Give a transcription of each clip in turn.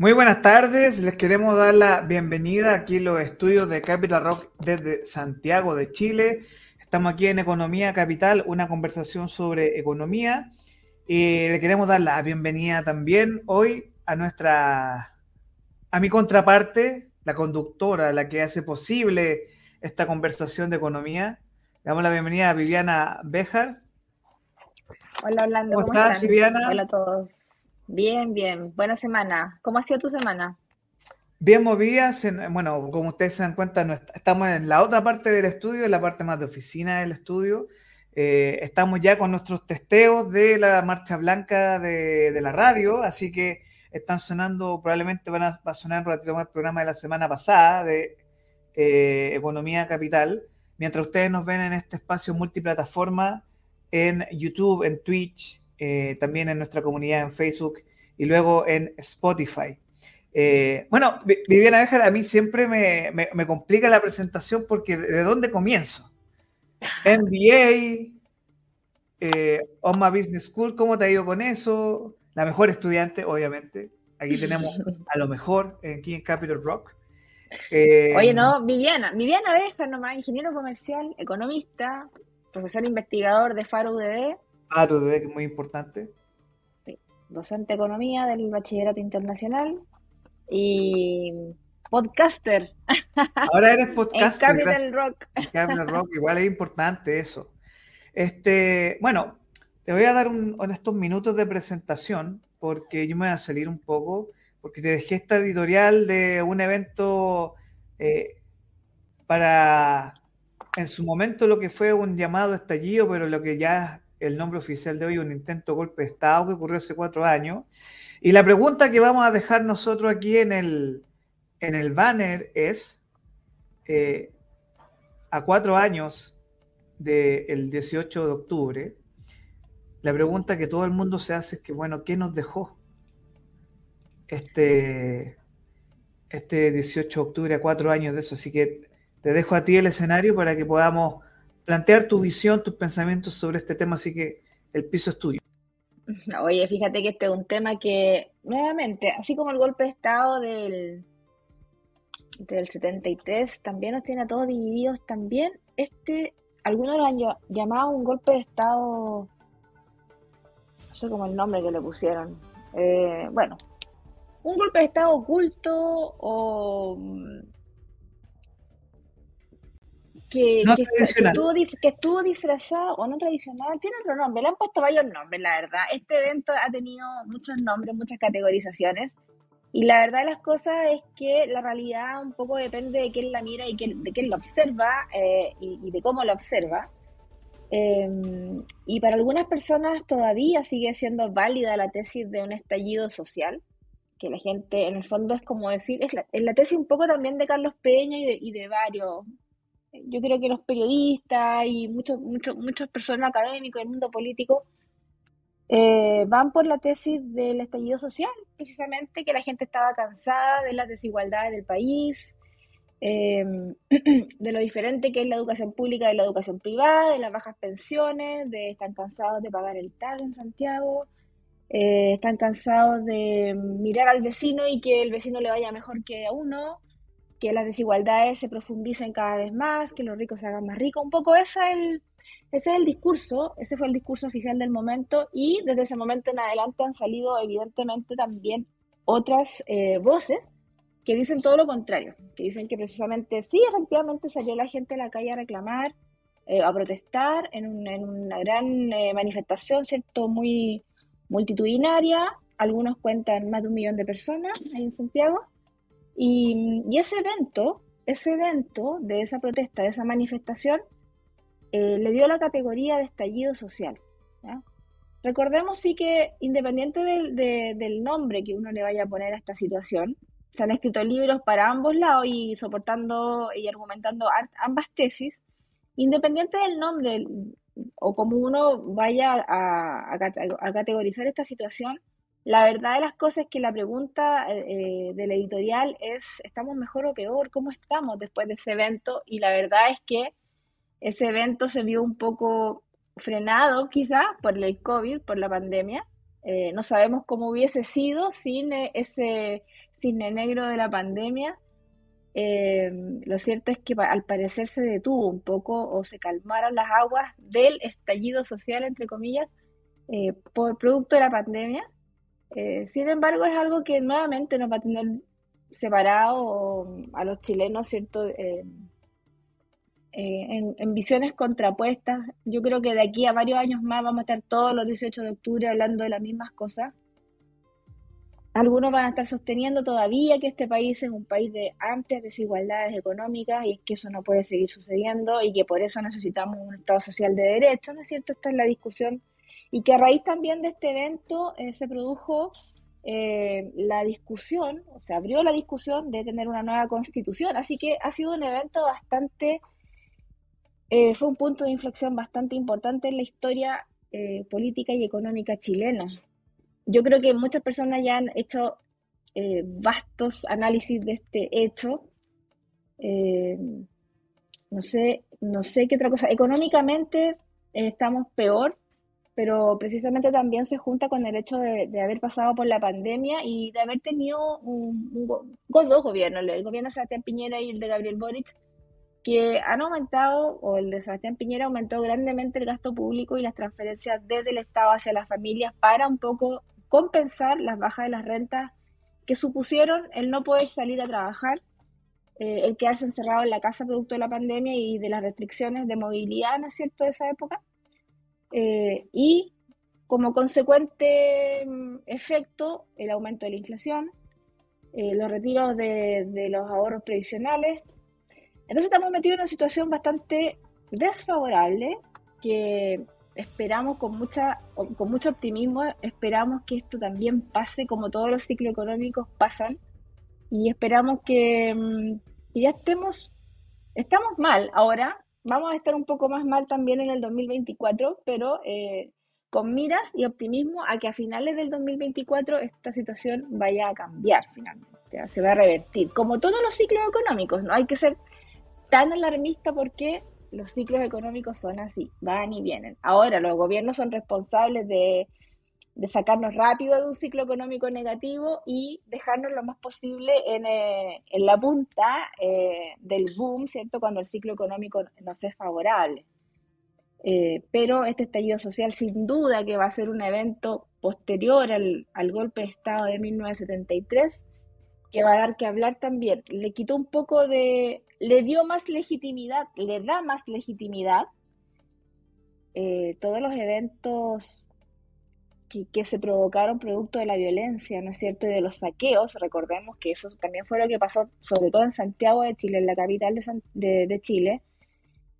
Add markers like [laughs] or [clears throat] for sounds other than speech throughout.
Muy buenas tardes, les queremos dar la bienvenida aquí en los estudios de Capital Rock desde Santiago de Chile. Estamos aquí en Economía Capital, una conversación sobre economía. Y le queremos dar la bienvenida también hoy a nuestra, a mi contraparte, la conductora, la que hace posible esta conversación de economía. Le damos la bienvenida a Viviana Bejar. Hola Orlando, ¿cómo, estás, Viviana? Hola a todos. Bien, bien. Buena semana. ¿Cómo ha sido tu semana? Bien movidas. bueno, como ustedes se dan cuenta, estamos en la otra parte del estudio, en la parte más de oficina del estudio. Eh, estamos ya con nuestros testeos de la marcha blanca de, la radio, así que están sonando, probablemente van a, sonar un ratito más el programa de la semana pasada de eh, Economía Capital, mientras ustedes nos ven en este espacio multiplataforma en YouTube, en Twitch, eh, también en nuestra comunidad en Facebook y luego en Spotify. Eh, bueno, Viviana Béjar, a mí siempre me, complica la presentación porque ¿de dónde comienzo? [laughs] MBA, eh, OMA Business School, ¿cómo te ha ido con eso? La mejor estudiante, obviamente. Aquí tenemos a lo mejor aquí en Capital Rock. Oye, no, Viviana, Viviana Béjar nomás, ingeniero comercial, economista, profesor investigador de FARO UDD, ARUD, que es muy importante. Docente de Economía del Bachillerato Internacional y podcaster. [laughs] Ahora eres podcaster. en Capital Rock. Capital Rock, igual es importante eso. Este, bueno, te voy a dar un, estos minutos de presentación porque yo me voy a salir un poco, porque te dejé esta editorial de un evento eh, para, en su momento, lo que fue un llamado estallido, pero lo que ya el nombre oficial de hoy, un intento golpe de Estado que ocurrió hace cuatro años. Y la pregunta que vamos a dejar nosotros aquí en el, en el banner es, eh, a cuatro años del 18 de octubre, la pregunta que todo el mundo se hace es que, bueno, ¿qué nos dejó este, este 18 de octubre a cuatro años de eso? Así que te dejo a ti el escenario para que podamos plantear tu visión, tus pensamientos sobre este tema, así que el piso es tuyo. [laughs] Oye, fíjate que este es un tema que, nuevamente, así como el golpe de Estado del, del 73 también nos tiene a todos divididos, también este, algunos lo han llamado un golpe de Estado, no sé cómo el nombre que le pusieron, eh, bueno, un golpe de Estado oculto o que, estuvo, disfrazado, o no tradicional, tiene otro nombre, le han puesto varios nombres, la verdad. Este evento ha tenido muchos nombres, muchas categorizaciones, y la verdad de las cosas es que la realidad un poco depende de quién la mira y de quién lo observa eh, y, de cómo lo observa. Em, y para algunas personas todavía sigue siendo válida la tesis de un estallido social, que la gente en el fondo es como decir, es la, tesis un poco también de Carlos Peña y de, y de varios yo creo que los periodistas y muchos, muchos, muchas personas académicas del mundo político eh, van por la tesis del estallido social, precisamente que la gente estaba cansada de las desigualdades del país, em, [clears throat] de lo diferente que es la educación pública de la educación privada, de las bajas pensiones, de están cansados de pagar el TAG en Santiago, eh, están cansados de mirar al vecino y que el vecino le vaya mejor que a uno, que las desigualdades se profundicen cada vez más, que los ricos se hagan más ricos. Un poco ese es el, discurso, ese fue el discurso oficial del momento y desde ese momento en adelante han salido evidentemente también otras eh, voces que dicen todo lo contrario, que dicen que precisamente sí, efectivamente salió la gente a la calle a reclamar, eh, a protestar en, una gran eh, manifestación, ¿cierto? Muy multitudinaria, algunos cuentan más de un millón de personas ahí en Santiago, y, ese evento, ese evento de esa protesta, de esa manifestación, eh, le dio la categoría de estallido social. Recordemos sí que independiente del, nombre que uno le vaya a poner a esta situación, se han escrito libros para ambos lados y soportando y argumentando ambas tesis, independiente del nombre o como uno vaya a categorizar esta situación, la verdad de las cosas es que la pregunta eh, del editorial es, ¿estamos mejor o peor? ¿Cómo estamos después de ese evento? Y la verdad es que ese evento se vio un poco frenado quizá por el COVID, por la pandemia. Eh, no sabemos cómo hubiese sido sin eh, ese cisne negro de la pandemia, eh, lo cierto es que al parecer se detuvo un poco o se calmaron las aguas del estallido social, entre comillas, eh, por producto de la pandemia. Eh, sin embargo, es algo que nuevamente nos va a tener separado a los chilenos, ¿cierto? En, en, visiones contrapuestas. Yo creo que de aquí a varios años más vamos a estar todos los 18 de octubre hablando de las mismas cosas. Algunos van a estar sosteniendo todavía que este país es un país de amplias desigualdades económicas y es que eso no puede seguir sucediendo y que por eso necesitamos un Estado social de derecho, ¿no es cierto? Esta es la discusión y que a raíz también de este evento eh, se produjo eh, la discusión, o se abrió la discusión de tener una nueva constitución, así que ha sido un evento bastante, eh, fue un punto de inflexión bastante importante en la historia política y económica chilena yo creo que muchas personas ya han hecho vastos análisis de este hecho. No sé, no sé qué otra cosa. Económicamente estamos peor, pero precisamente también se junta con el hecho de, haber pasado por la pandemia y de haber tenido un, dos gobiernos, el gobierno de Sebastián Piñera y el de Gabriel Boric, que han aumentado, o el de Sebastián Piñera aumentó grandemente el gasto público y las transferencias desde el Estado hacia las familias para un poco compensar las bajas de las rentas que supusieron el no poder salir a trabajar, eh, el quedarse encerrado en la casa producto de la pandemia y de las restricciones de movilidad, ¿no es cierto?, de esa época. Eh, y como consecuente mm, efecto, el aumento de la inflación, eh, los retiros de, de los ahorros previsionales. Entonces estamos metidos en una situación bastante desfavorable que esperamos con, mucha, con mucho optimismo, esperamos que esto también pase como todos los ciclos económicos pasan y esperamos que, mm, ya estemos, estamos mal ahora, vamos a estar un poco más mal también en el 2024, pero eh, con miras y optimismo a que a finales del 2024 esta situación vaya a cambiar finalmente, se va a revertir, como todos los ciclos económicos, no hay que ser tan alarmista porque los ciclos económicos son así, van y vienen. Ahora, los gobiernos son responsables de, sacarnos rápido de un ciclo económico negativo y dejarnos lo más posible en, eh, la punta eh, del boom, ¿cierto? Cuando el ciclo económico nos es favorable. Eh, pero este estallido social sin duda que va a ser un evento posterior al, al golpe de Estado de 1973 que va a dar que hablar también. Le quitó un poco de, le dio más legitimidad, le da más legitimidad todos los eventos que, se provocaron producto de la violencia, ¿no es cierto? Y de los saqueos. Recordemos que eso también fue lo que pasó, sobre todo en Santiago de Chile, en la capital de, Chile.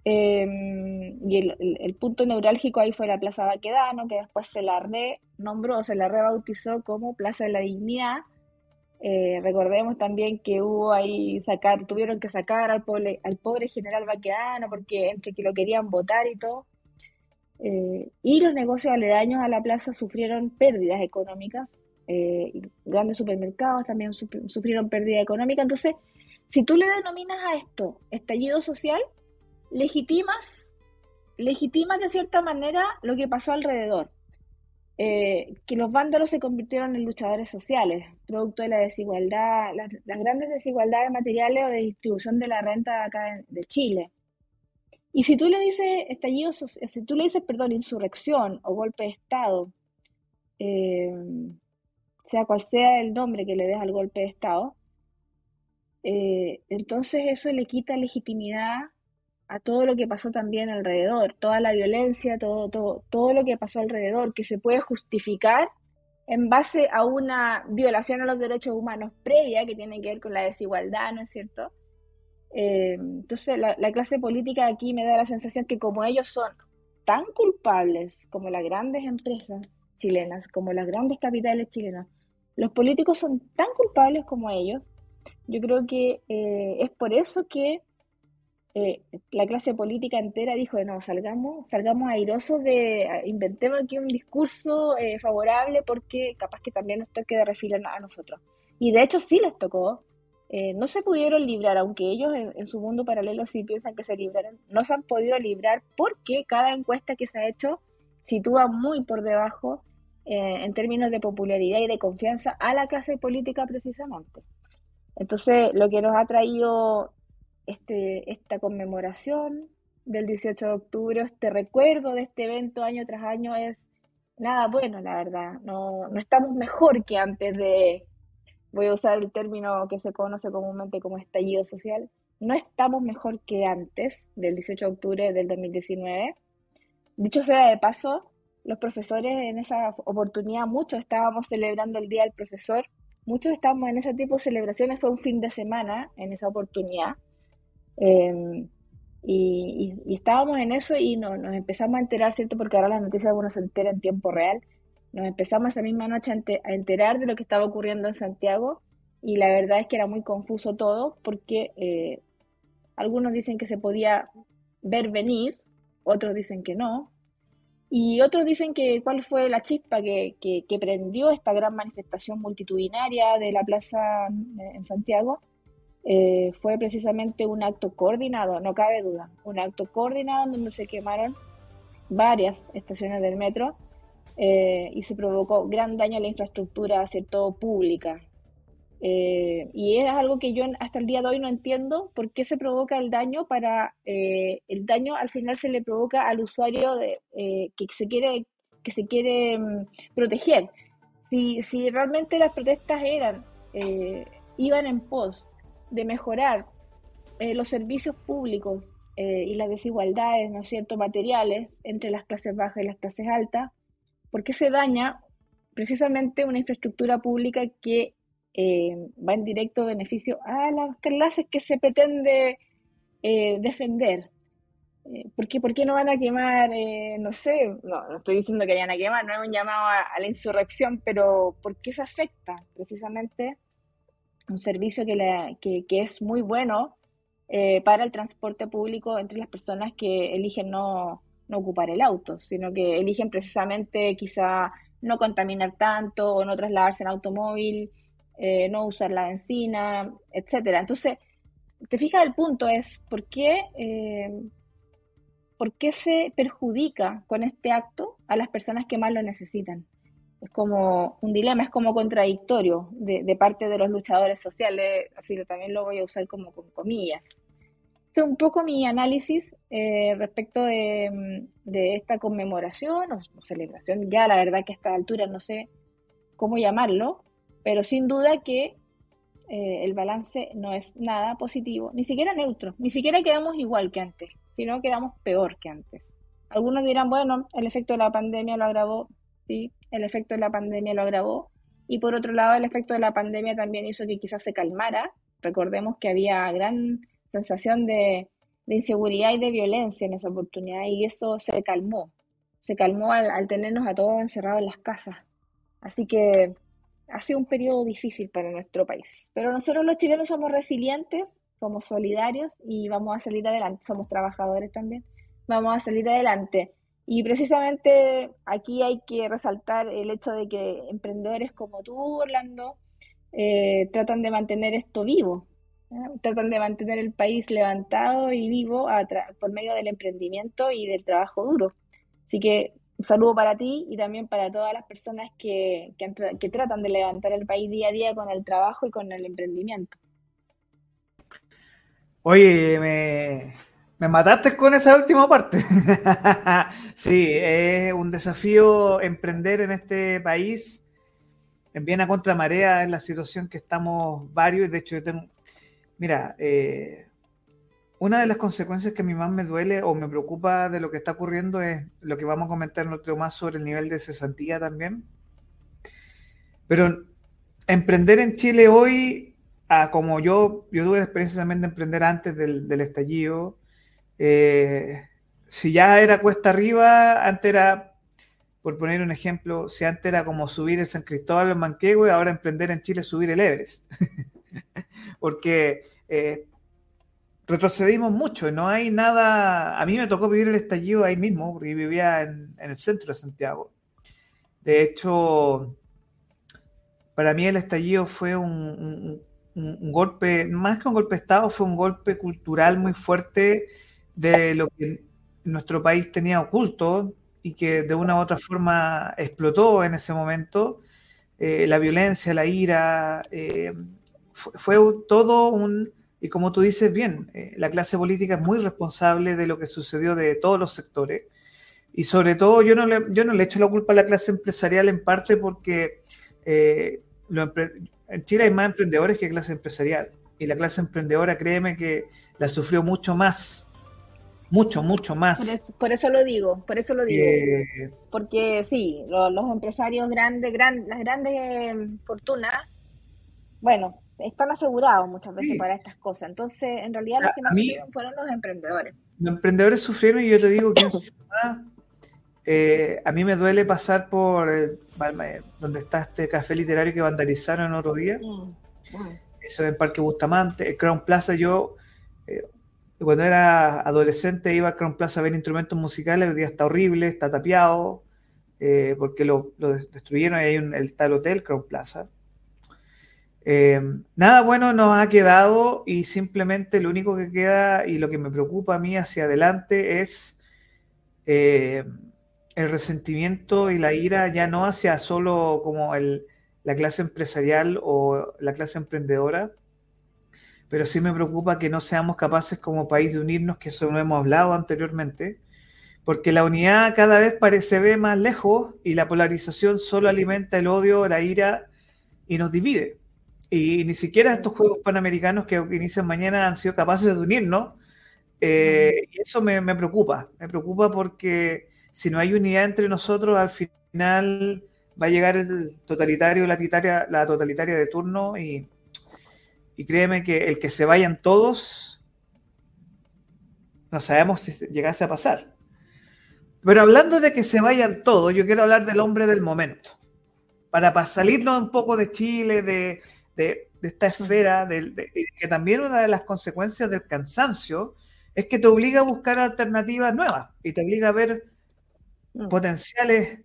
Em, y el, punto neurálgico ahí fue la Plaza Baquedano, que después se la renombró, se la rebautizó como Plaza de la Dignidad eh, recordemos también que hubo ahí sacar, tuvieron que sacar al pobre, al pobre general Baqueano porque entre que lo querían votar y todo. Eh, y los negocios aledaños a la plaza sufrieron pérdidas económicas. Eh, grandes supermercados también sufrieron pérdida económica. Entonces, si tú le denominas a esto estallido social, legitimas, legitimas de cierta manera lo que pasó alrededor. Eh, que los vándalos se convirtieron en luchadores sociales, producto de la desigualdad, las, grandes desigualdades materiales o de distribución de la renta acá de Chile. Y si tú le dices estallido, si tú le dices, perdón, insurrección o golpe de Estado, eh, sea cual sea el nombre que le des al golpe de Estado, eh, entonces eso le quita legitimidad a todo lo que pasó también alrededor, toda la violencia, todo, todo, todo lo que pasó alrededor, que se puede justificar en base a una violación a los derechos humanos previa que tiene que ver con la desigualdad, ¿no es cierto? Eh, entonces la, la, clase política aquí me da la sensación que como ellos son tan culpables como las grandes empresas chilenas, como las grandes capitales chilenas, los políticos son tan culpables como ellos, yo creo que eh, es por eso que eh, la clase política entera dijo, no, salgamos, salgamos airosos de, inventemos aquí un discurso eh, favorable porque capaz que también nos toque de refil a nosotros. Y de hecho sí les tocó, eh, no se pudieron librar, aunque ellos en, su mundo paralelo sí piensan que se libraron, no se han podido librar porque cada encuesta que se ha hecho sitúa muy por debajo en términos de popularidad y de confianza a la clase política precisamente. Entonces, lo que nos ha traído este, esta conmemoración del 18 de octubre, este recuerdo de este evento año tras año es nada bueno, la verdad. No, no estamos mejor que antes de, voy a usar el término que se conoce comúnmente como estallido social, no estamos mejor que antes del 18 de octubre del 2019. Dicho sea de paso, los profesores en esa oportunidad, muchos estábamos celebrando el Día del Profesor, muchos estábamos en ese tipo de celebraciones, fue un fin de semana en esa oportunidad. Em, y, estábamos en eso y nos empezamos a enterar, ¿cierto? Porque ahora las noticias uno se entera en tiempo real. Nos empezamos esa misma noche a, enterar de lo que estaba ocurriendo en Santiago y la verdad es que era muy confuso todo porque eh, algunos dicen que se podía ver venir, otros dicen que no, y otros dicen que cuál fue la chispa que, que, prendió esta gran manifestación multitudinaria de la plaza en Santiago. Eh, fue precisamente un acto coordinado, no cabe duda, un acto coordinado donde se quemaron varias estaciones del metro eh, y se provocó gran daño a la infraestructura, ¿cierto?, pública, eh, y es algo que yo hasta el día de hoy no entiendo por qué se provoca el daño para eh, el daño al final se le provoca al usuario de, eh, que se quiere que se quiere mm, proteger. Si, si realmente las protestas eran iban en pos de mejorar los servicios públicos y las desigualdades, ¿no es cierto?, materiales entre las clases bajas y las clases altas, ¿por qué se daña precisamente una infraestructura pública que eh, va en directo beneficio a las clases que se pretende eh, defender. Eh, ¿por, qué, no van a quemar, no sé, no, estoy diciendo que vayan a quemar, no es un llamado a, la insurrección, pero ¿por qué se afecta precisamente un servicio que, que, es muy bueno para el transporte público entre las personas que eligen no, no ocupar el auto, sino que eligen precisamente quizá no contaminar tanto o no trasladarse en automóvil eh, no usar la benzina, etcétera. Entonces, te fijas el punto es por qué, eh, por qué se perjudica con este acto a las personas que más lo necesitan. Es como un dilema, es como contradictorio de, parte de los luchadores sociales, así que también lo voy a usar como con comillas. Es un poco mi análisis eh, respecto de, esta conmemoración o, celebración, ya la verdad que a esta altura no sé cómo llamarlo, pero sin duda que eh, el balance no es nada positivo, ni siquiera neutro, ni siquiera quedamos igual que antes, sino quedamos peor que antes. Algunos dirán, bueno, el efecto de la pandemia lo agravó, sí, el efecto de la pandemia lo agravó, y por otro lado, el efecto de la pandemia también hizo que quizás se calmara. Recordemos que había gran sensación de, inseguridad y de violencia en esa oportunidad, y eso se calmó. Se calmó al, al tenernos a todos encerrados en las casas. Así que ha sido un periodo difícil para nuestro país. Pero nosotros los chilenos somos resilientes, somos solidarios y vamos a salir adelante. Somos trabajadores también. Vamos a salir adelante. Y precisamente aquí hay que resaltar el hecho de que emprendedores como tú, Orlando, eh, tratan de mantener esto vivo. Tratan de mantener el país levantado y vivo por medio del emprendimiento y del trabajo duro. Así que un saludo para ti y también para todas las personas que, que, tratan de levantar el país día a día con el trabajo y con el emprendimiento. Oye, me, mataste con esa última parte. [laughs] sí, es un desafío emprender en este país. En bien a contramarea en la situación que estamos varios. De hecho, yo tengo, mira, eh, una de las consecuencias que a mí más me duele o me preocupa de lo que está ocurriendo es lo que vamos a comentar en otro más sobre el nivel de cesantía también. Pero emprender en Chile hoy, como yo, yo tuve la experiencia también de emprender antes del, estallido, eh, si ya era cuesta arriba, antes era, por poner un ejemplo, si antes era como subir el San Cristóbal en Manquehue, ahora emprender en Chile es subir el Everest. [laughs] [laughs] Porque eh, retrocedimos mucho, no hay nada, a mí me tocó vivir el estallido ahí mismo, porque vivía en, el centro de Santiago. De hecho, para mí el estallido fue un, golpe, más que un golpe de Estado, fue un golpe cultural muy fuerte de lo que nuestro país tenía oculto y que de una u otra forma explotó en ese momento. Eh, la violencia, la ira, eh, fue, todo un, y como tú dices bien, eh, la clase política es muy responsable de lo que sucedió de todos los sectores. Y sobre todo yo no le, yo no le echo la culpa a la clase empresarial en parte porque eh, en Chile hay más emprendedores que clase empresarial. Y la clase emprendedora, créeme que la sufrió mucho más mucho, mucho más. Por eso, lo digo, por eso lo digo. Eh, Porque sí, los empresarios grandes, las grandes eh, fortunas, bueno, están asegurados muchas veces para estas cosas. Entonces, en realidad, los que más sufrieron fueron los emprendedores. Los emprendedores sufrieron y yo te digo que [coughs] eh, a mí me duele pasar por donde está este café literario que vandalizaron otro día. Mm, eso en Parque Bustamante, el Crown Plaza. Yo cuando era adolescente iba a Crown Plaza a ver instrumentos musicales, hoy día está horrible, está tapiado, eh, porque lo, destruyeron y hay un, el tal hotel Crown Plaza. Eh, nada bueno nos ha quedado y simplemente lo único que queda y lo que me preocupa a mí hacia adelante es eh, el resentimiento y la ira ya no hacia solo como la clase empresarial o la clase emprendedora, pero sí me preocupa que no seamos capaces como país de unirnos, que eso no hemos hablado anteriormente, porque la unidad cada vez parece ve más lejos y la polarización solo alimenta el odio, la ira y nos divide. Y ni siquiera estos Juegos Panamericanos que inician mañana han sido capaces de unirnos. Eh, y eso me, me, preocupa, me preocupa porque si no hay unidad entre nosotros, al final va a llegar el totalitario, la totalitaria, la totalitaria de turno y, y créeme que el que se vayan todos, no sabemos si llegase a pasar. Pero hablando de que se vayan todos, yo quiero hablar del hombre del momento. Para, salirnos un poco de Chile, de, esta esfera, de, que también una de las consecuencias del cansancio es que te obliga a buscar alternativas nuevas y te obliga a ver mm. potenciales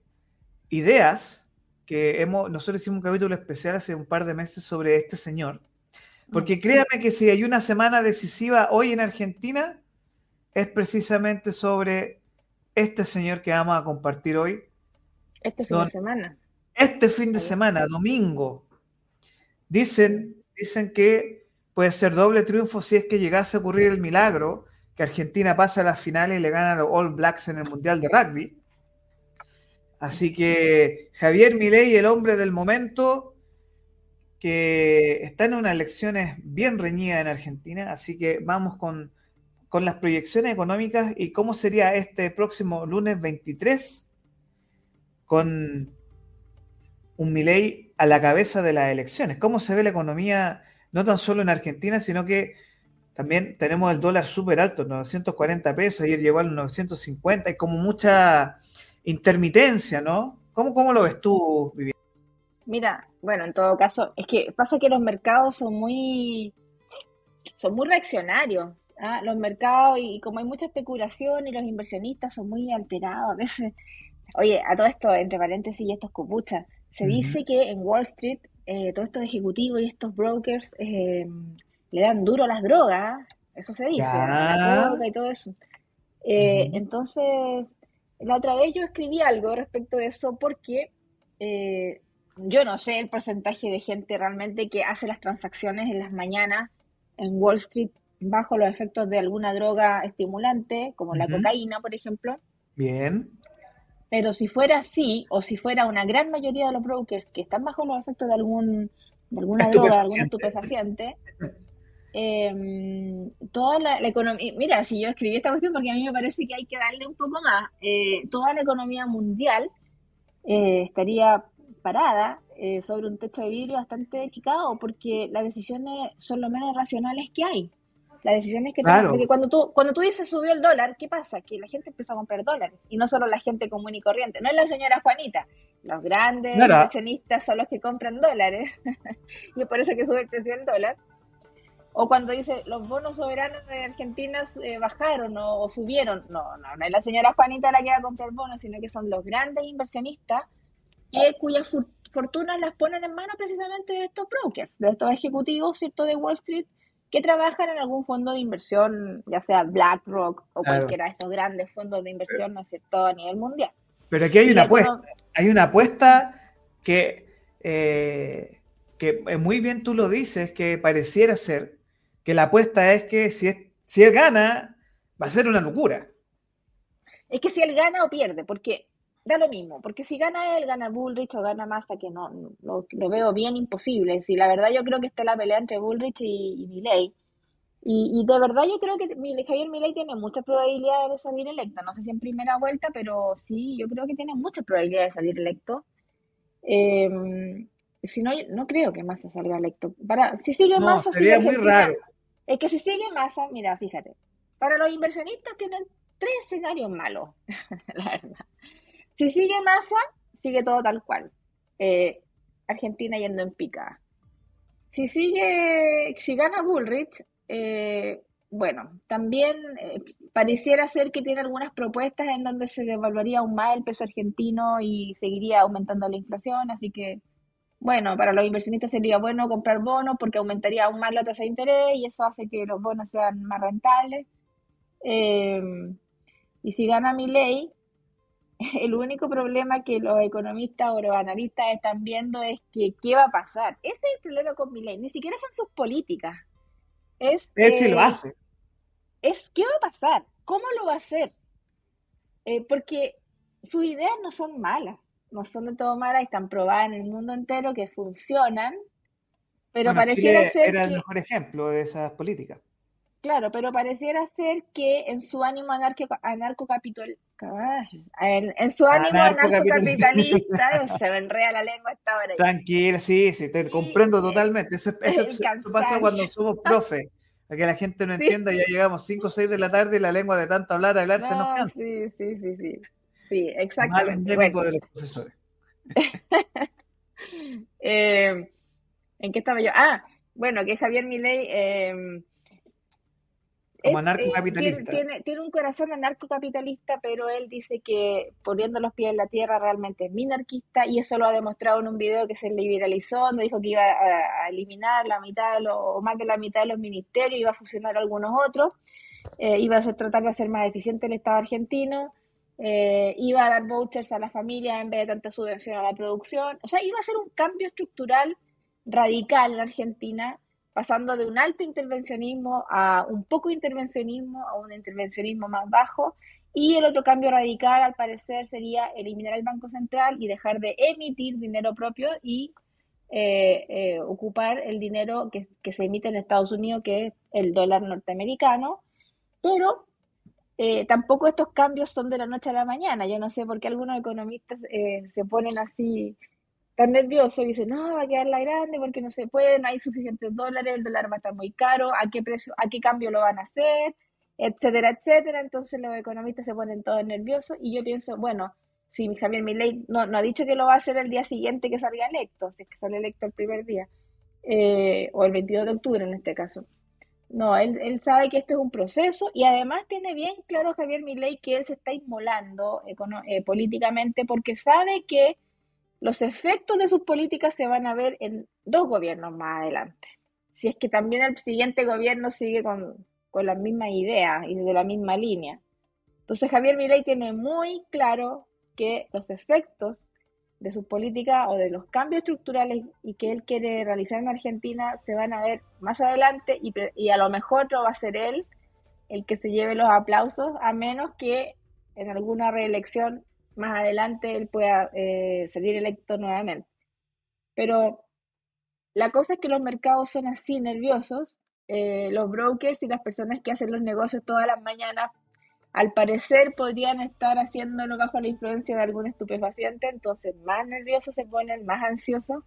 ideas que hemos, nosotros hicimos un capítulo especial hace un par de meses sobre este señor, porque créame que si hay una semana decisiva hoy en Argentina, es precisamente sobre este señor que vamos a compartir hoy. Este fin de semana. Este fin de semana, domingo. Dicen, dicen que puede ser doble triunfo si es que llegase a ocurrir el milagro, que Argentina pasa a la final y le gana a los All Blacks en el Mundial de Rugby. Así que Javier Milei, el hombre del momento, que está en unas elecciones bien reñidas en Argentina, así que vamos con, las proyecciones económicas y cómo sería este próximo lunes 23 con un Milei a la cabeza de las elecciones. ¿Cómo se ve la economía no tan solo en Argentina, sino que también tenemos el dólar súper alto, 940 pesos, ayer llegó a los 950, hay como mucha intermitencia, ¿no? ¿Cómo, cómo lo ves tú, Viviana? Mira, bueno, en todo caso, es que pasa que los mercados son muy, son muy reaccionarios. ¿ah? Los mercados, y, como hay mucha especulación y los inversionistas son muy alterados a veces. Oye, a todo esto, entre paréntesis y estos copuchas, se dice que en Wall Street eh, todos estos ejecutivos y estos brokers eh, le dan duro a las drogas. Eso se dice, la droga y todo eso. Eh, entonces, la otra vez yo escribí algo respecto de eso porque yo no sé el porcentaje de gente realmente que hace las transacciones en las mañanas en Wall Street bajo los efectos de alguna droga estimulante, como la cocaína, por ejemplo. Bien. Pero si fuera así, o si fuera una gran mayoría de los brokers que están bajo los efectos de algún de alguna droga, de algún estupefaciente, em, toda la, economía, mira, si yo escribí esta cuestión porque a mí me parece que hay que darle un poco más, eh, toda la economía mundial eh, estaría parada eh, sobre un techo de vidrio bastante delicado porque las decisiones son lo menos racionales que hay. Las decisiones que porque cuando tú cuando tú dices subió el dólar, ¿qué pasa? Que la gente empezó a comprar dólares y no solo la gente común y corriente, no es la señora Juanita. Los grandes inversionistas son los que compran dólares [laughs] y es por eso que sube el precio del dólar. O cuando dice los bonos soberanos de Argentina eh, bajaron o, subieron, no, no, no es la señora Juanita la que va a comprar bonos, sino que son los grandes inversionistas cuyas fortunas las ponen en manos precisamente de estos brokers, de estos ejecutivos, ¿cierto?, de Wall Street, que trabajan en algún fondo de inversión, ya sea BlackRock o cualquiera de estos grandes fondos de inversión, ¿no es cierto?, a nivel mundial. Pero aquí hay una apuesta, hay una apuesta que, eh, que muy bien tú lo dices, que pareciera ser que la apuesta es que si, si él gana, va a ser una locura. Es que si él gana o pierde, porque da lo mismo, porque si gana él, gana Bullrich o gana Massa, que no, lo, veo bien imposible. Si la verdad yo creo que está la pelea entre Bullrich y, y Milley. Y, de verdad yo creo que Javier Milei tiene muchas probabilidades de salir electo. No sé si en primera vuelta, pero sí, yo creo que tiene muchas probabilidades de salir electo. Em, si no, no creo que Massa salga electo. Para, si sigue Massa, sería muy raro. Es que si sigue Massa, mira, fíjate, para los inversionistas tienen tres escenarios malos, [laughs] la verdad. Si sigue Massa, sigue todo tal cual. Eh, Argentina yendo en pica. Si sigue, si gana Bullrich, eh, bueno, también eh, pareciera ser que tiene algunas propuestas en donde se devaluaría aún más el peso argentino y seguiría aumentando la inflación, así que, bueno, para los inversionistas sería bueno comprar bonos porque aumentaría aún más la tasa de interés y eso hace que los bonos sean más rentables. Y si gana mi ley, [laughs] el único problema que los economistas o los analistas están viendo es que qué va a pasar. Ese es el problema con mi ley. Ni siquiera son sus políticas. Es, Él sí lo eh, hace. Es qué va a pasar, cómo lo va a hacer. Eh, porque sus ideas no son malas, no son de todo malas, están probadas en el mundo entero que funcionan, pero pareciera ser. Era el mejor ejemplo de esas políticas. Claro, pero pareciera ser que en su ánimo anarcocapital, en, en su ánimo anarcocapitalista, se me enreda la lengua esta hora. Tranquila, sí, sí, te comprendo totalmente. Eso, pasa cuando somos profe, que la gente no entienda, ya llegamos 5 o 6 de la tarde y la lengua de tanto hablar, hablar se nos cansa. Sí, sí, sí, sí. Sí, exactamente. Mal endémico de los profesores. [laughs] Eh, ¿En qué estaba yo? Ah, bueno, que Javier Milei... Eh, como anarcocapitalista. Tiene, tiene, un corazón anarcocapitalista, pero él dice que poniendo los pies en la tierra realmente es minarquista y eso lo ha demostrado en un video que se liberalizó, donde dijo que iba a, eliminar la mitad de o más de la mitad de los ministerios, iba a fusionar algunos otros, eh, iba a tratar de hacer más eficiente el Estado argentino, eh, iba a dar vouchers a la familia en vez de tanta subvención a la producción, o sea, iba a hacer un cambio estructural radical en Argentina pasando de un alto intervencionismo a un poco intervencionismo, a un intervencionismo más bajo. Y el otro cambio radical, al parecer, sería eliminar el Banco Central y dejar de emitir dinero propio y eh, eh, ocupar el dinero que, se emite en Estados Unidos, que es el dólar norteamericano. Pero eh, tampoco estos cambios son de la noche a la mañana. Yo no sé por qué algunos economistas se ponen así tan nervioso y dice, no, va a quedar la grande porque no se puede, no hay suficientes dólares, el dólar va a estar muy caro, a qué precio, a qué cambio lo van a hacer, etcétera, etcétera. Entonces los economistas se ponen todos nerviosos y yo pienso, bueno, si Javier Milei no, no ha dicho que lo va a hacer el día siguiente que salga electo, si es que sale electo el primer día, eh, o el 22 de octubre en este caso. No, él, él sabe que este es un proceso y además tiene bien claro Javier Milei que él se está inmolando eh, políticamente porque sabe que los efectos de sus políticas se van a ver en dos gobiernos más adelante. Si es que también el siguiente gobierno sigue con, con las mismas ideas y de la misma línea. Entonces Javier Milei tiene muy claro que los efectos de sus políticas o de los cambios estructurales y que él quiere realizar en Argentina se van a ver más adelante y, y a lo mejor no va a ser él el que se lleve los aplausos, a menos que en alguna reelección más adelante él pueda eh, salir electo nuevamente. Pero la cosa es que los mercados son así nerviosos, eh, los brokers y las personas que hacen los negocios todas las mañanas, al parecer podrían estar haciéndolo bajo la influencia de algún estupefaciente, entonces más nerviosos se ponen, más ansiosos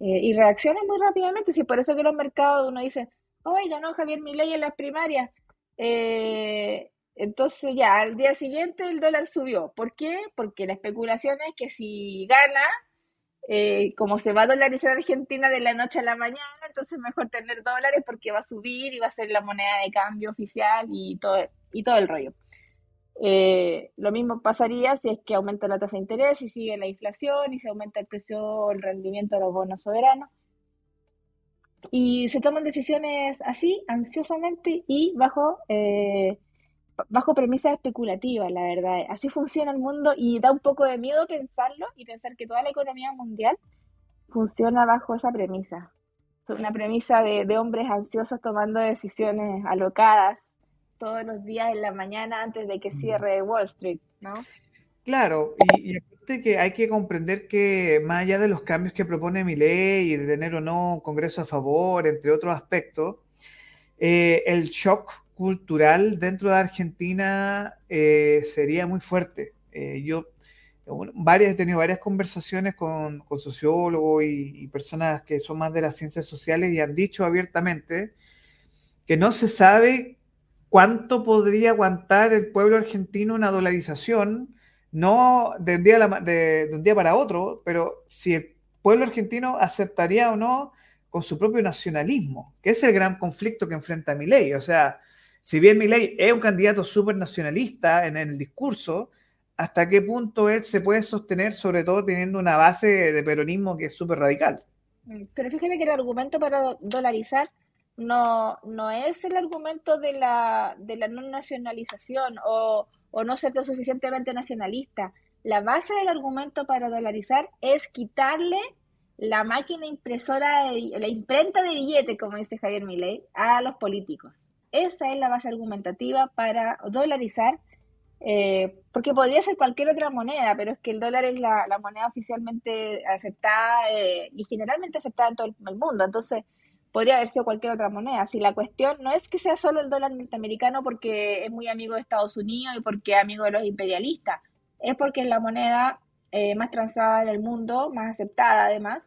eh, y reaccionan muy rápidamente. Si por eso que los mercados uno dice, oiga, no, Javier Milei en las primarias, entonces ya al día siguiente el dólar subió. ¿Por qué? Porque la especulación es que si gana, eh, como se va a dolarizar Argentina de la noche a la mañana, entonces mejor tener dólares porque va a subir y va a ser la moneda de cambio oficial y todo, y todo el rollo. Eh, lo mismo pasaría si es que aumenta la tasa de interés y sigue la inflación y se aumenta el precio, el rendimiento de los bonos soberanos. Y se toman decisiones así, ansiosamente y bajo eh, bajo premisas especulativas, la verdad. Así funciona el mundo y da un poco de miedo pensarlo y pensar que toda la economía mundial funciona bajo esa premisa. Una premisa de, de hombres ansiosos tomando decisiones alocadas todos los días en la mañana antes de que cierre Wall Street, ¿no? Claro, y, aparte que hay que comprender que más allá de los cambios que propone mi ley y de tener o no un Congreso a favor, entre otros aspectos, eh, el shock cultural dentro de Argentina eh, sería muy fuerte. Eh, yo varias, he tenido varias conversaciones con, sociólogos y, personas que son más de las ciencias sociales y han dicho abiertamente que no se sabe cuánto podría aguantar el pueblo argentino una dolarización, no de un día, de un día para otro, pero si el pueblo argentino aceptaría o no con su propio nacionalismo, que es el gran conflicto que enfrenta ley. O sea, si bien ley es un candidato súper nacionalista en el discurso, hasta qué punto él se puede sostener, sobre todo teniendo una base de peronismo que es súper radical. Mm, pero fíjate que el argumento para dolarizar no, no es el argumento de la, de la no nacionalización o, o no ser lo suficientemente nacionalista. La base del argumento para dolarizar es quitarle la máquina impresora, la imprenta de billetes, como dice Javier Milei, a los políticos. Esa es la base argumentativa para dolarizar eh, porque podría ser cualquier otra moneda, pero es que el dólar es la, moneda oficialmente aceptada eh, y generalmente aceptada en todo el mundo, entonces podría haber sido cualquier otra moneda. Si la cuestión no es que sea solo el dólar norteamericano porque es muy amigo de Estados Unidos y porque es amigo de los imperialistas, es porque es la moneda eh, más transada en el mundo, más aceptada además,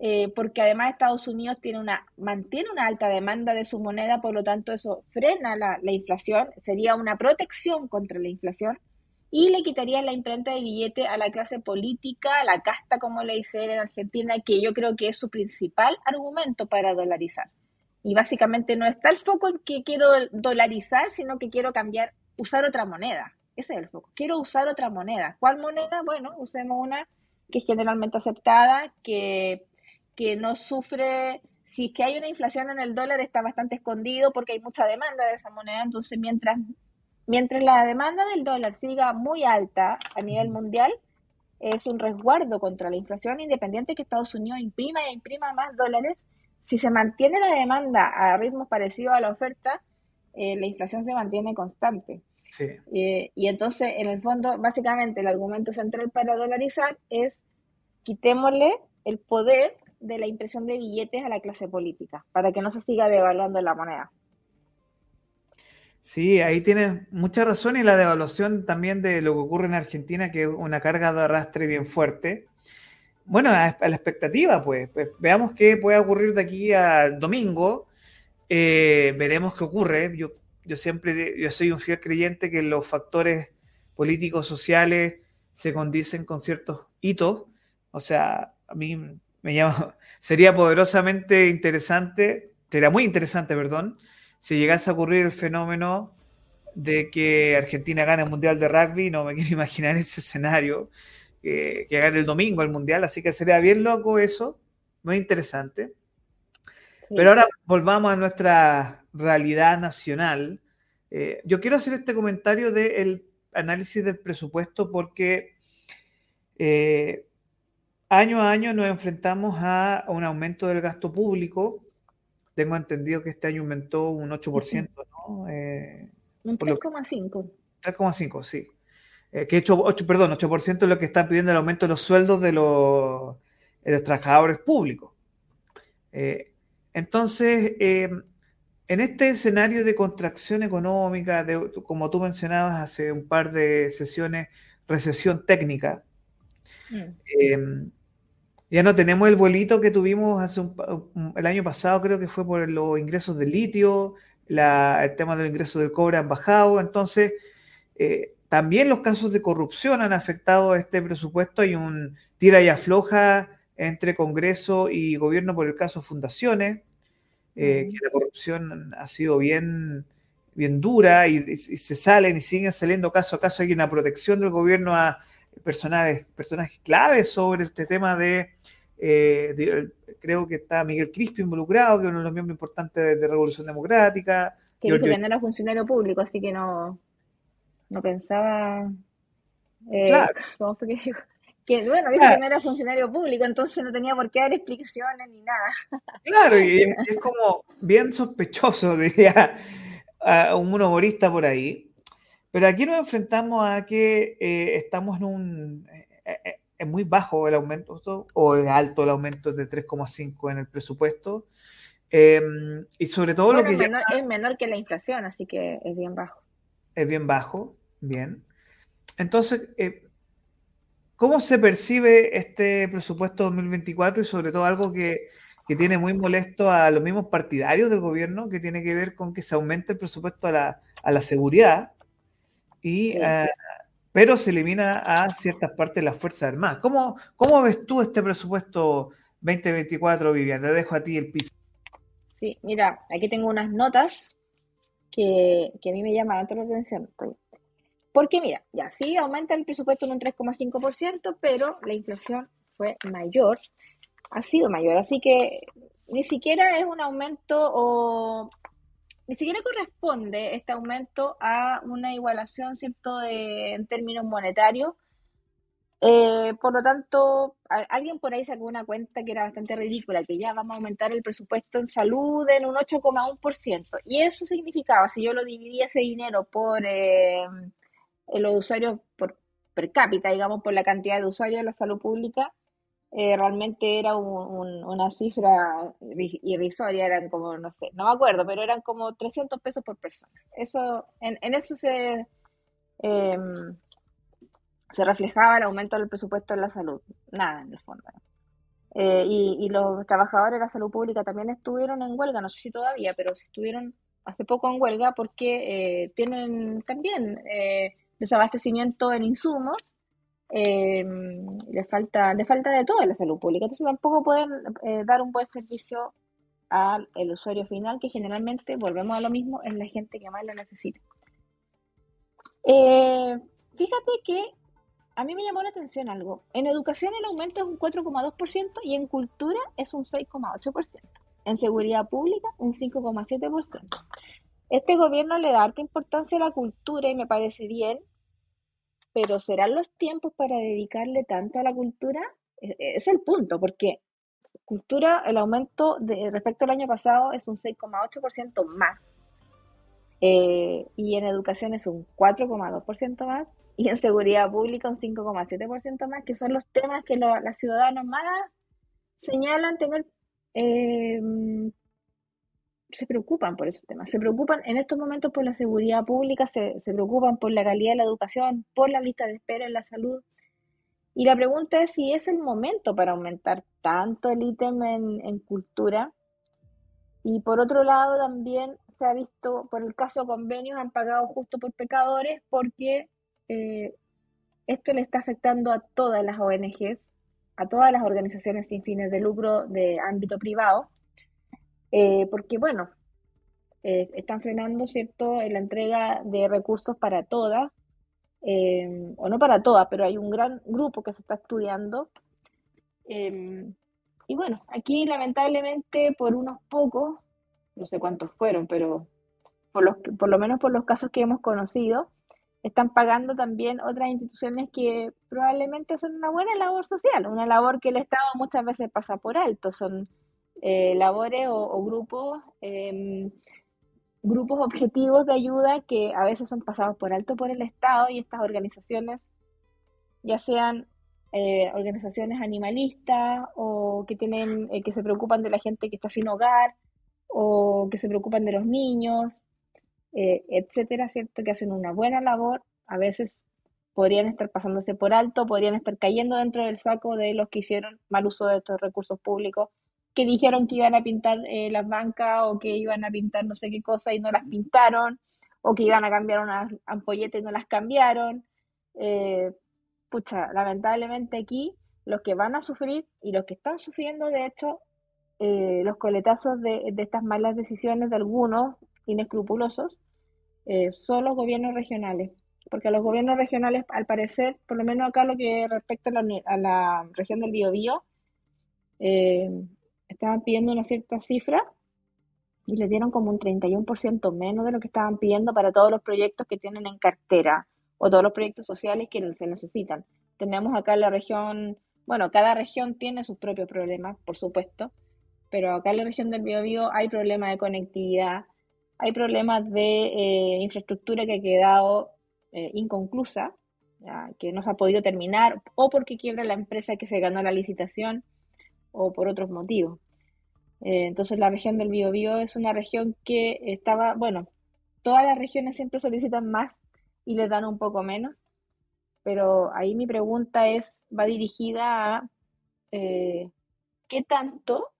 eh, porque además Estados Unidos tiene una, mantiene una alta demanda de su moneda, por lo tanto eso frena la, inflación, sería una protección contra la inflación y le quitaría la imprenta de billete a la clase política, a la casta, como le dice en Argentina, que yo creo que es su principal argumento para dolarizar. Y básicamente no está el foco en que quiero dolarizar, sino que quiero cambiar, usar otra moneda. Ese es el foco. Quiero usar otra moneda. ¿Cuál moneda? Bueno, usemos una que es generalmente aceptada, que que no sufre, si es que hay una inflación en el dólar está bastante escondido porque hay mucha demanda de esa moneda, entonces mientras, mientras la demanda del dólar siga muy alta a nivel mundial, es un resguardo contra la inflación independiente que Estados Unidos imprima e imprima más dólares. Si se mantiene la demanda a ritmos parecidos a la oferta, eh, la inflación se mantiene constante. Sí. Eh, y entonces, en el fondo, básicamente el argumento central para dolarizar es quitémosle el poder de la impresión de billetes a la clase política, para que no se siga devaluando la moneda. Sí, ahí tienes mucha razón y la devaluación también de lo que ocurre en Argentina, que es una carga de arrastre bien fuerte. Bueno, a, la expectativa, pues. pues. veamos qué puede ocurrir de aquí al domingo. Eh, veremos qué ocurre. Yo, yo siempre, yo soy un fiel creyente que los factores políticos, sociales, se condicen con ciertos hitos. O sea, a mí me llama, [laughs] sería poderosamente interesante, sería muy interesante, perdón, si llegase a ocurrir el fenómeno de que Argentina gane el Mundial de Rugby, no me [laughs] quiero imaginar ese escenario, que gane el domingo el Mundial, así que sería bien loco eso, muy interesante. Pero ahora volvamos a nuestra realidad nacional. Eh, yo quiero hacer este comentario del análisis del presupuesto porque eh, año a año nos enfrentamos a un aumento del gasto público. Tengo entendido que este año aumentó un 8%, ¿no? Eh, un 3,5. 3,5, sí. Eh, que 8, 8, perdón, 8% es lo que están pidiendo el aumento de los sueldos de los, trabajadores públicos. Eh, entonces, en este escenario de contracción económica, de, como tú mencionabas hace un par de sesiones, recesión técnica, mm. Ya no tenemos el vuelito que tuvimos hace el año pasado, creo que fue por los ingresos del litio, el tema del ingreso del cobre han bajado, entonces eh, también los casos de corrupción han afectado a este presupuesto, hay un tira y afloja entre Congreso y gobierno por el caso fundaciones, eh, que la corrupción ha sido bien, bien dura y, se salen y siguen saliendo caso a caso, hay una protección del gobierno a personajes, personajes claves sobre este tema de, eh, creo que está Miguel Crispi involucrado, que es uno de los miembros importantes de, Revolución Democrática. Que dijo que no era funcionario público, así que no, no pensaba... Eh, ¿Cómo fue que dijo? que bueno, dijo que no era funcionario público, entonces no tenía por qué dar explicaciones ni nada. Claro, y es, como bien sospechoso, [laughs] diría un humorista por ahí. Pero aquí nos enfrentamos a que eh, estamos en un... Eh, eh, es muy bajo el aumento, o es alto el aumento de 3,5 en el presupuesto. Em, y sobre todo lo que... Es menor que la inflación, así que es bien bajo. Es bien bajo, bien. Entonces, ¿Cómo se percibe este presupuesto 2024 y sobre todo algo que, tiene muy molesto a los mismos partidarios del gobierno, que tiene que ver con que se aumente el presupuesto a la, seguridad, y, eh, pero se elimina a ciertas partes de las Fuerzas Armadas? ¿Cómo, ¿Cómo ves tú este presupuesto 2024, Vivian? Te dejo a ti el piso. Sí, mira, aquí tengo unas notas que, que a mí me llaman la atención. Porque mira, ya sí aumenta el presupuesto en un 3,5%, pero la inflación fue mayor, ha sido mayor, así que ni siquiera es un aumento o ni siquiera corresponde este aumento a una igualación, ¿cierto?, en términos monetarios. Eh, por lo tanto, alguien por ahí sacó una cuenta que era bastante ridícula, que ya vamos a aumentar el presupuesto en salud en un 8,1%. Y eso significaba, si yo lo dividía ese dinero por... Eh, los usuarios por per cápita, digamos, por la cantidad de usuarios de la salud pública, eh, realmente era una cifra irrisoria, eran como, no sé, no me acuerdo, pero eran como 300 pesos por persona. Eso, en, eso se, em, se reflejaba el aumento del presupuesto en la salud, nada en el fondo. Eh, y, los trabajadores de la salud pública también estuvieron en huelga, no sé si todavía, pero estuvieron hace poco en huelga porque eh, tienen también desabastecimiento en insumos, eh, le falta, le falta de todo en la salud pública. Entonces tampoco pueden eh, dar un buen servicio al usuario final, que generalmente, volvemos a lo mismo, es la gente que más lo necesita. Eh, fíjate que a mí me llamó la atención algo. En educación el aumento es un 4,2% y en cultura es un 6,8%. En seguridad pública un 5,7%. Este gobierno le da harta importancia a la cultura y me parece bien, pero ¿serán los tiempos para dedicarle tanto a la cultura? E, e, es el punto, porque cultura, el aumento de, respecto al año pasado es un 6,8% más. Eh, y en educación es un 4,2% más. Y en seguridad pública un 5,7% más, que son los temas que los ciudadanos más señalan tener eh, se preocupan por esos temas, se preocupan en estos momentos por la seguridad pública, se, preocupan por la calidad de la educación, por la lista de espera en la salud. Y la pregunta es si es el momento para aumentar tanto el ítem en, cultura. Y por otro lado, también se ha visto, por el caso de convenios, han pagado justo por pecadores porque eh, esto le está afectando a todas las ONGs, a todas las organizaciones sin fines de lucro de ámbito privado eh, porque bueno, eh, están frenando, ¿cierto?, la entrega de recursos para todas, eh, o no para todas, pero hay un gran grupo que se está estudiando. y bueno, aquí lamentablemente por unos pocos, no sé cuántos fueron, pero por, los, por lo menos por los casos que hemos conocido, están pagando también otras instituciones que probablemente hacen una buena labor social, una labor que el Estado muchas veces pasa por alto, son eh, labores o, grupos, em, grupos objetivos de ayuda que a veces son pasados por alto por el Estado y estas organizaciones, ya sean eh, organizaciones animalistas o que tienen, eh, que se preocupan de la gente que está sin hogar o que se preocupan de los niños, etcétera, ¿cierto? Que hacen una buena labor, a veces podrían estar pasándose por alto, podrían estar cayendo dentro del saco de los que hicieron mal uso de estos recursos públicos que dijeron que iban a pintar eh, las bancas o que iban a pintar no sé qué cosa y no las pintaron, o que iban a cambiar unas ampolletas y no las cambiaron. Eh, pucha, lamentablemente aquí los que van a sufrir y los que están sufriendo, de hecho, eh, los coletazos de, de, estas malas decisiones de algunos inescrupulosos, son los gobiernos regionales. Porque a los gobiernos regionales, al parecer, por lo menos acá lo que respecta a la, a la región del Biobío, eh, estaban pidiendo una cierta cifra y le dieron como un 31% menos de lo que estaban pidiendo para todos los proyectos que tienen en cartera o todos los proyectos sociales que se necesitan. Tenemos acá la región, bueno, cada región tiene sus propios problemas, por supuesto, pero acá en la región del Biobío hay problemas de conectividad, hay problemas de eh, infraestructura que ha quedado eh, inconclusa, que no se ha podido terminar, o porque quiebra la empresa que se ganó la licitación, o por otros motivos. Eh, entonces la región del Biobío es una región que estaba, bueno, todas las regiones siempre solicitan más y les dan un poco menos, pero ahí mi pregunta es, va dirigida a eh, qué tanto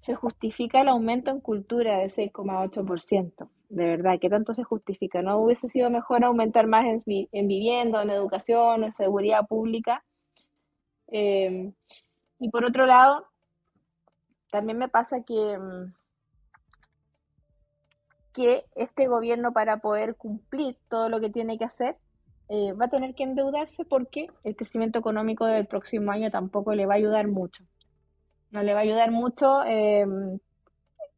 se justifica el aumento en cultura de 6,8%. De verdad, ¿qué tanto se justifica? ¿No hubiese sido mejor aumentar más en, en vivienda, en educación, en seguridad pública? Eh, y por otro lado, también me pasa que, mm, que este gobierno para poder cumplir todo lo que tiene que hacer eh, va a tener que endeudarse porque el crecimiento económico del próximo año tampoco le va a ayudar mucho. No le va a ayudar mucho em,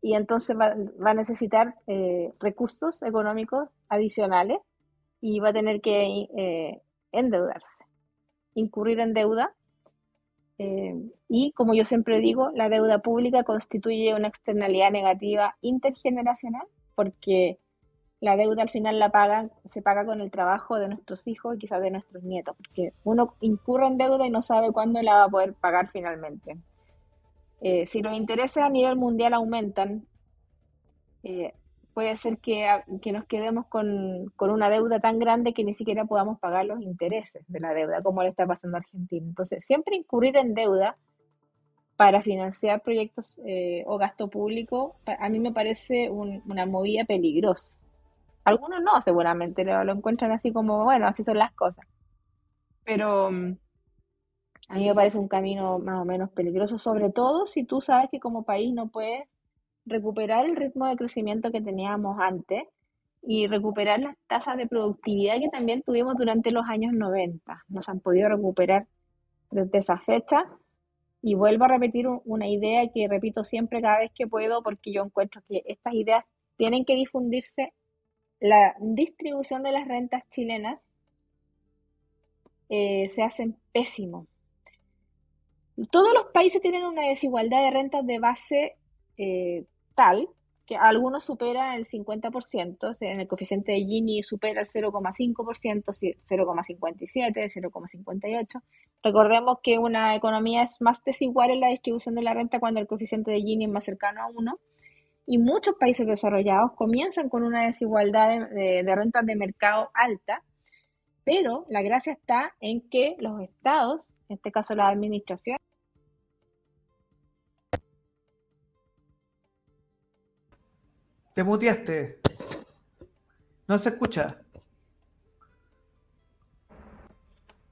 y entonces va, a necesitar eh, recursos económicos adicionales y va a tener que eh, endeudarse, incurrir en deuda eh, y como yo siempre digo, la deuda pública constituye una externalidad negativa intergeneracional porque la deuda al final la pagan, se paga con el trabajo de nuestros hijos y quizás de nuestros nietos, porque uno incurre en deuda y no sabe cuándo la va a poder pagar finalmente. Eh, si los intereses a nivel mundial aumentan, eh, puede ser que, que nos quedemos con, con, una deuda tan grande que ni siquiera podamos pagar los intereses de la deuda, como le está pasando a Argentina. Entonces, siempre incurrir en deuda para financiar proyectos eh, o gasto público, a mí me parece una movida peligrosa. Algunos no, seguramente lo, lo, encuentran así como, bueno, así son las cosas. Pero mm, a mí me parece un camino más o menos peligroso, sobre todo si tú sabes que como país no puedes recuperar el ritmo de crecimiento que teníamos antes y recuperar las tasas de productividad que también tuvimos durante los años 90. Nos han podido recuperar desde esa fecha. Y vuelvo a repetir una idea que repito siempre cada vez que puedo porque yo encuentro que estas ideas tienen que difundirse. La distribución de las rentas chilenas eh, se hacen pésimo. Todos los países tienen una desigualdad de rentas de base eh, tal que algunos superan el 50%, en el coeficiente de Gini supera el 0,5%, 0,57, 0,58. Recordemos que una economía es más desigual en la distribución de la renta cuando el coeficiente de Gini es más cercano a 1. Y muchos países desarrollados comienzan con una desigualdad de, de rentas de mercado alta, pero la gracia está en que los estados, en este caso la administración, Te muteaste. No se escucha.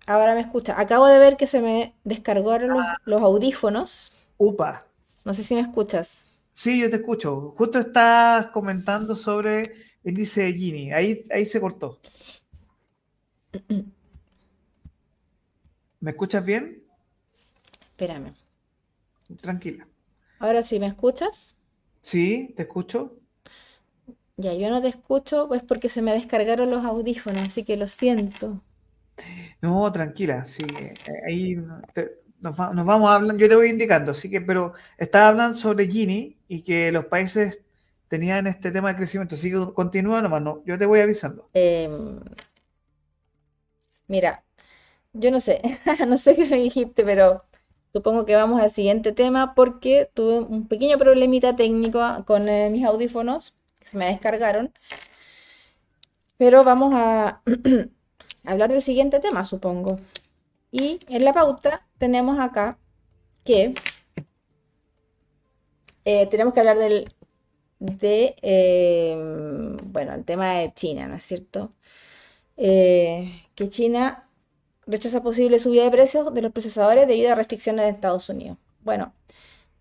Ahora me escucha. Acabo de ver que se me descargaron los, audífonos. Upa. No sé si me escuchas. Sí, yo te escucho. Justo estás comentando sobre el índice de Gini. Ahí, ahí se cortó. ¿Me escuchas bien? Espérame. Tranquila. Ahora sí, ¿me escuchas? Sí, te escucho. Ya, yo no te escucho, pues porque se me descargaron los audífonos, así que lo siento. No, tranquila, sí, ahí nos, vamos a hablar, yo te voy indicando, así que, pero estaba hablando sobre Gini y que los países tenían este tema de crecimiento, así que continúa nomás, no, yo te voy avisando. Em, mira, yo no sé, [laughs] no sé qué me dijiste, pero supongo que vamos al siguiente tema porque tuve un pequeño problemita técnico con eh, mis audífonos se me descargaron. Pero vamos a [clears throat] hablar del siguiente tema, supongo. Y en la pauta tenemos acá que eh, tenemos que hablar del de eh, bueno el tema de China, ¿no es cierto? Eh, que China rechaza posible subida de precios de los procesadores debido a restricciones de Estados Unidos. Bueno,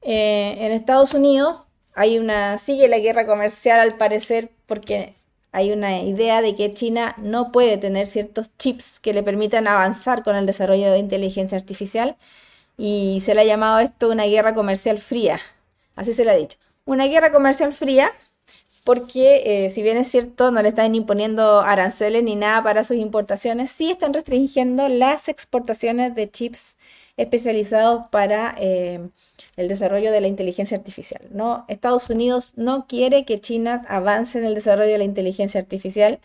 en Estados Unidos hay una, sigue la guerra comercial al parecer porque hay una idea de que China no puede tener ciertos chips que le permitan avanzar con el desarrollo de inteligencia artificial y se le ha llamado esto una guerra comercial fría, así se le ha dicho. Una guerra comercial fría porque eh, si bien es cierto, no le están imponiendo aranceles ni nada para sus importaciones, sí están restringiendo las exportaciones de chips especializados para eh, el desarrollo de la inteligencia artificial. Estados Unidos no quiere que China avance en el desarrollo de la inteligencia artificial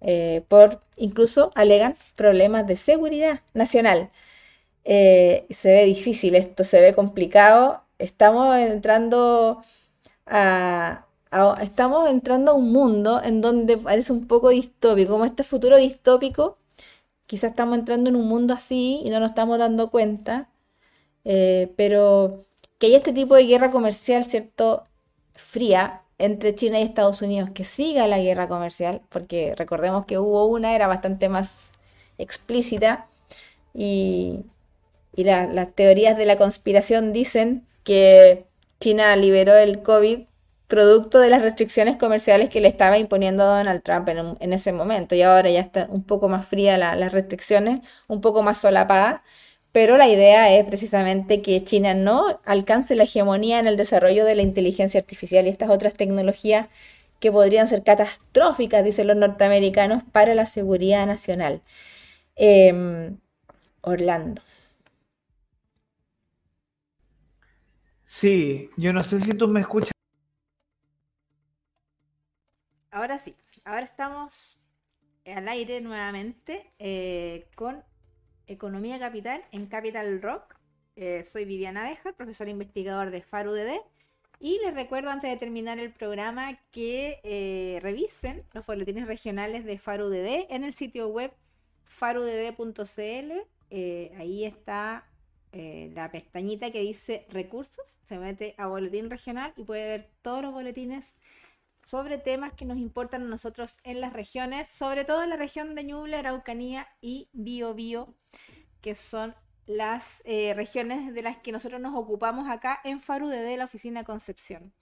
eh, por, incluso alegan, problemas de seguridad nacional. se ve difícil esto, se ve complicado. Estamos entrando a, estamos entrando a un mundo en donde parece un poco distópico, como este futuro distópico, quizás estamos entrando en un mundo así y no nos estamos dando cuenta, eh, pero que hay este tipo de guerra comercial, ¿cierto? Fría entre China y Estados Unidos, que siga la guerra comercial, porque recordemos que hubo una, era bastante más explícita, y, las teorías de la conspiración dicen que China liberó el COVID producto de las restricciones comerciales que le estaba imponiendo Donald Trump en, ese momento. Y ahora ya está un poco más fría las restricciones, un poco más solapada. Pero la idea es precisamente que China no alcance la hegemonía en el desarrollo de la inteligencia artificial y estas otras tecnologías que podrían ser catastróficas, dicen los norteamericanos, para la seguridad nacional. Em, Orlando. Sí, yo no sé si tú me escuchas. Ahora sí, ahora estamos al aire nuevamente eh, con Economía Capital en Capital Rock. Eh, soy Viviana Bejar, profesor investigador de FARUDD. Y les recuerdo antes de terminar el programa que eh, revisen los boletines regionales de FARUDD en el sitio web farudd.cl. ahí está la pestañita que dice recursos. Se mete a boletín regional y puede ver todos los boletines sobre temas que nos importan a nosotros en las regiones, sobre todo en la región de Ñuble, Araucanía y Biobío, que son las eh, regiones de las que nosotros nos ocupamos acá en Faru de la oficina Concepción.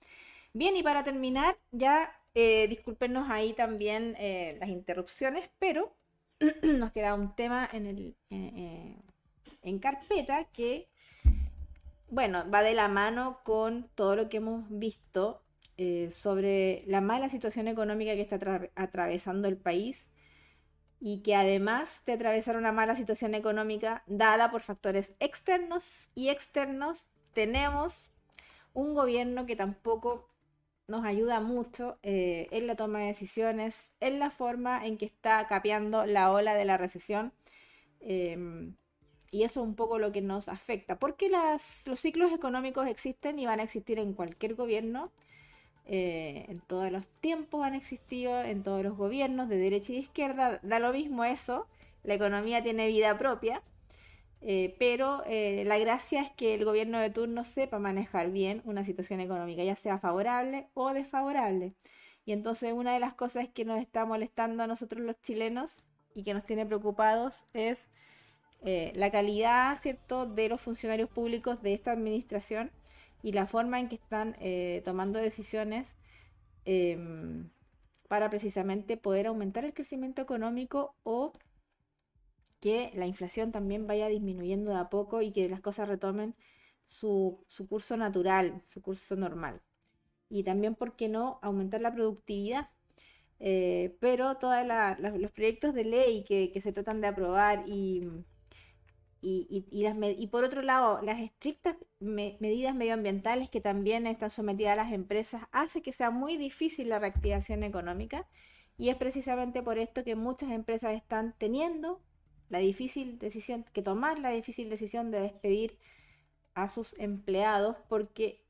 Bien, y para terminar, ya eh, discúlpenos ahí también eh, las interrupciones, pero [clears throat] nos queda un tema en, el, en carpeta que, bueno, va de la mano con todo lo que hemos visto eh, sobre la mala situación económica que está atravesando el país y que además de atravesar una mala situación económica dada por factores externos y externos, tenemos un gobierno que tampoco nos ayuda mucho eh, en la toma de decisiones, en la forma en que está capeando la ola de la recesión. Em, y eso es un poco lo que nos afecta, porque los ciclos económicos existen y van a existir en cualquier gobierno eh, en todos los tiempos han existido, en todos los gobiernos, de derecha y de izquierda, da lo mismo eso, la economía tiene vida propia, eh, pero eh, la gracia es que el gobierno de turno sepa manejar bien una situación económica, ya sea favorable o desfavorable. Y entonces una de las cosas que nos está molestando a nosotros los chilenos y que nos tiene preocupados es la calidad, ¿cierto?, de los funcionarios públicos de esta administración y la forma en que están eh, tomando decisiones em, para precisamente poder aumentar el crecimiento económico o que la inflación también vaya disminuyendo de a poco y que las cosas retomen su, curso natural, su curso normal. Y también, ¿por qué no?, aumentar la productividad. Eh, pero todos los proyectos de ley que se tratan de aprobar y y, por otro lado, las estrictas medidas medioambientales que también están sometidas a las empresas hace que sea muy difícil la reactivación económica. Y es precisamente por esto que muchas empresas están teniendo la difícil decisión, que tomar la difícil decisión de despedir a sus empleados porque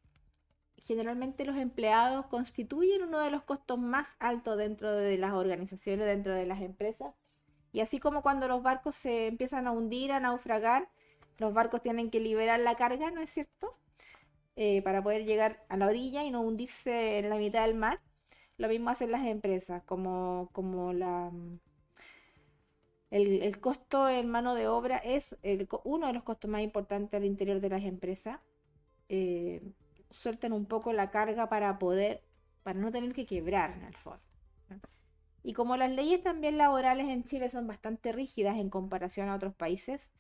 generalmente los empleados constituyen uno de los costos más altos dentro de las organizaciones, dentro de las empresas y así como cuando los barcos se empiezan a hundir, a naufragar, los barcos tienen que liberar la carga, ¿no es cierto? Eh, para poder llegar a la orilla y no hundirse en la mitad del mar. Lo mismo hacen las empresas, como, como la, el, costo en mano de obra es uno de los costos más importantes al interior de las empresas. Eh, sueltan un poco la carga para poder, para no tener que quebrar en el fondo. Y como las leyes también laborales en Chile son bastante rígidas en comparación a otros países,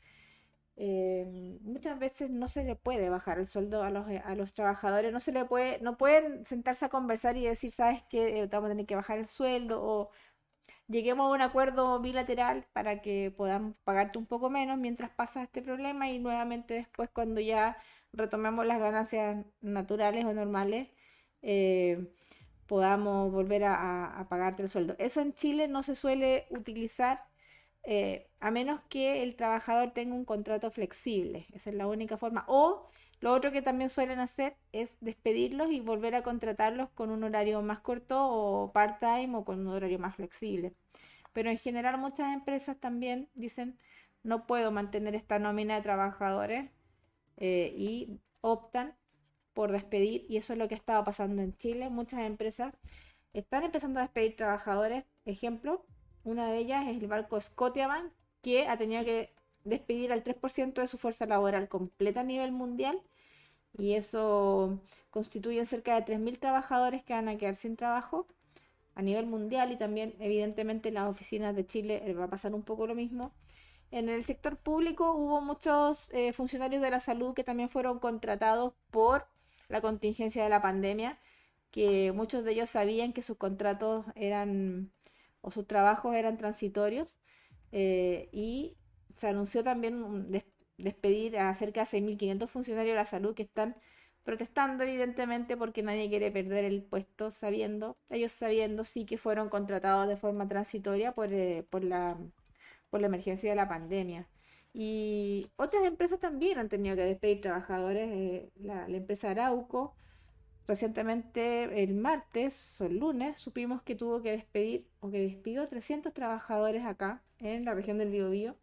eh, muchas veces no se le puede bajar el sueldo a los, a los trabajadores, no se le puede, no pueden sentarse a conversar y decir, sabes que eh, vamos a tener que bajar el sueldo o lleguemos a un acuerdo bilateral para que podamos pagarte un poco menos mientras pasa este problema y nuevamente después cuando ya retomemos las ganancias naturales o normales, eh, podamos volver a, a, pagarte el sueldo. Eso en Chile no se suele utilizar eh, a menos que el trabajador tenga un contrato flexible. Esa es la única forma. O lo otro que también suelen hacer es despedirlos y volver a contratarlos con un horario más corto o part-time o con un horario más flexible. Pero en general muchas empresas también dicen no puedo mantener esta nómina de trabajadores eh, y optan por despedir y eso es lo que estaba pasando en Chile. Muchas empresas están empezando a despedir trabajadores. Ejemplo, una de ellas es el barco Scotiabank que ha tenido que despedir al 3% de su fuerza laboral completa a nivel mundial y eso constituye cerca de 3.000 trabajadores que van a quedar sin trabajo a nivel mundial y también evidentemente en las oficinas de Chile eh, va a pasar un poco lo mismo. En el sector público hubo muchos eh, funcionarios de la salud que también fueron contratados por la contingencia de la pandemia, que muchos de ellos sabían que sus contratos eran o sus trabajos eran transitorios eh, y se anunció también despedir a cerca de 6.500 funcionarios de la salud que están protestando evidentemente porque nadie quiere perder el puesto sabiendo, ellos sabiendo sí que fueron contratados de forma transitoria por, eh, por, la, por la emergencia de la pandemia. Y otras empresas también han tenido que despedir trabajadores. Eh, la, empresa Arauco, recientemente el martes o el lunes, supimos que tuvo que despedir o que despidió 300 trabajadores acá en la región del Biobío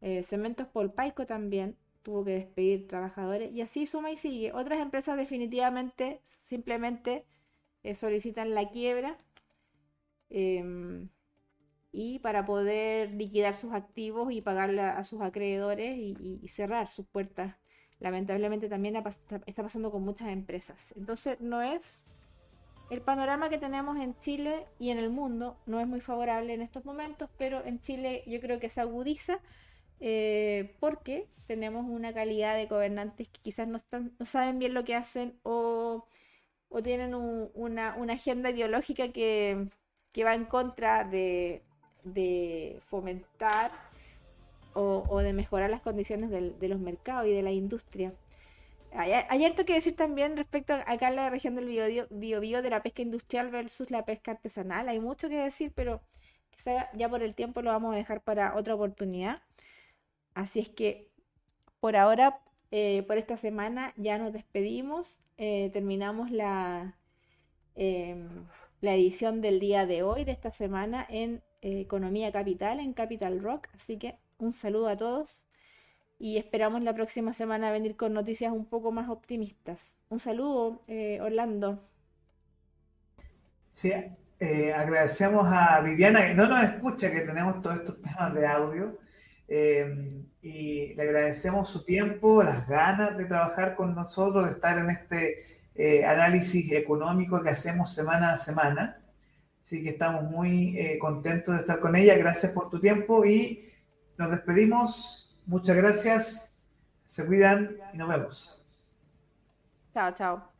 eh, Cementos Polpaico también tuvo que despedir trabajadores y así suma y sigue. Otras empresas definitivamente simplemente eh, solicitan la quiebra em, y para poder liquidar sus activos y pagarle a, sus acreedores y, cerrar sus puertas. Lamentablemente también está pasando con muchas empresas. Entonces no es el panorama que tenemos en Chile y en el mundo no es muy favorable en estos momentos, pero en Chile yo creo que se agudiza eh, porque tenemos una calidad de gobernantes que quizás no saben bien lo que hacen o, tienen una, agenda ideológica que, va en contra de, fomentar o, de mejorar las condiciones de los mercados y de la industria. Hay, harto que decir también respecto a acá en la región del biobío de la pesca industrial versus la pesca artesanal. Hay mucho que decir, pero quizá ya por el tiempo lo vamos a dejar para otra oportunidad. Así es que por ahora, eh, por esta semana, ya nos despedimos. Eh, terminamos la, em, la edición del día de hoy, de esta semana, en Economía Capital, en Capital Rock. Así que un saludo a todos y esperamos la próxima semana venir con noticias un poco más optimistas. Un saludo, Orlando. Sí, agradecemos a Viviana que no nos escucha, que tenemos todos estos temas de audio. Eh, y le agradecemos su tiempo, las ganas de trabajar con nosotros, de estar en este eh, análisis económico que hacemos semana a semana. Así que estamos muy eh, contentos de estar con ella. Gracias por tu tiempo y nos despedimos. Muchas gracias. Se cuidan y nos vemos. Chao, chao.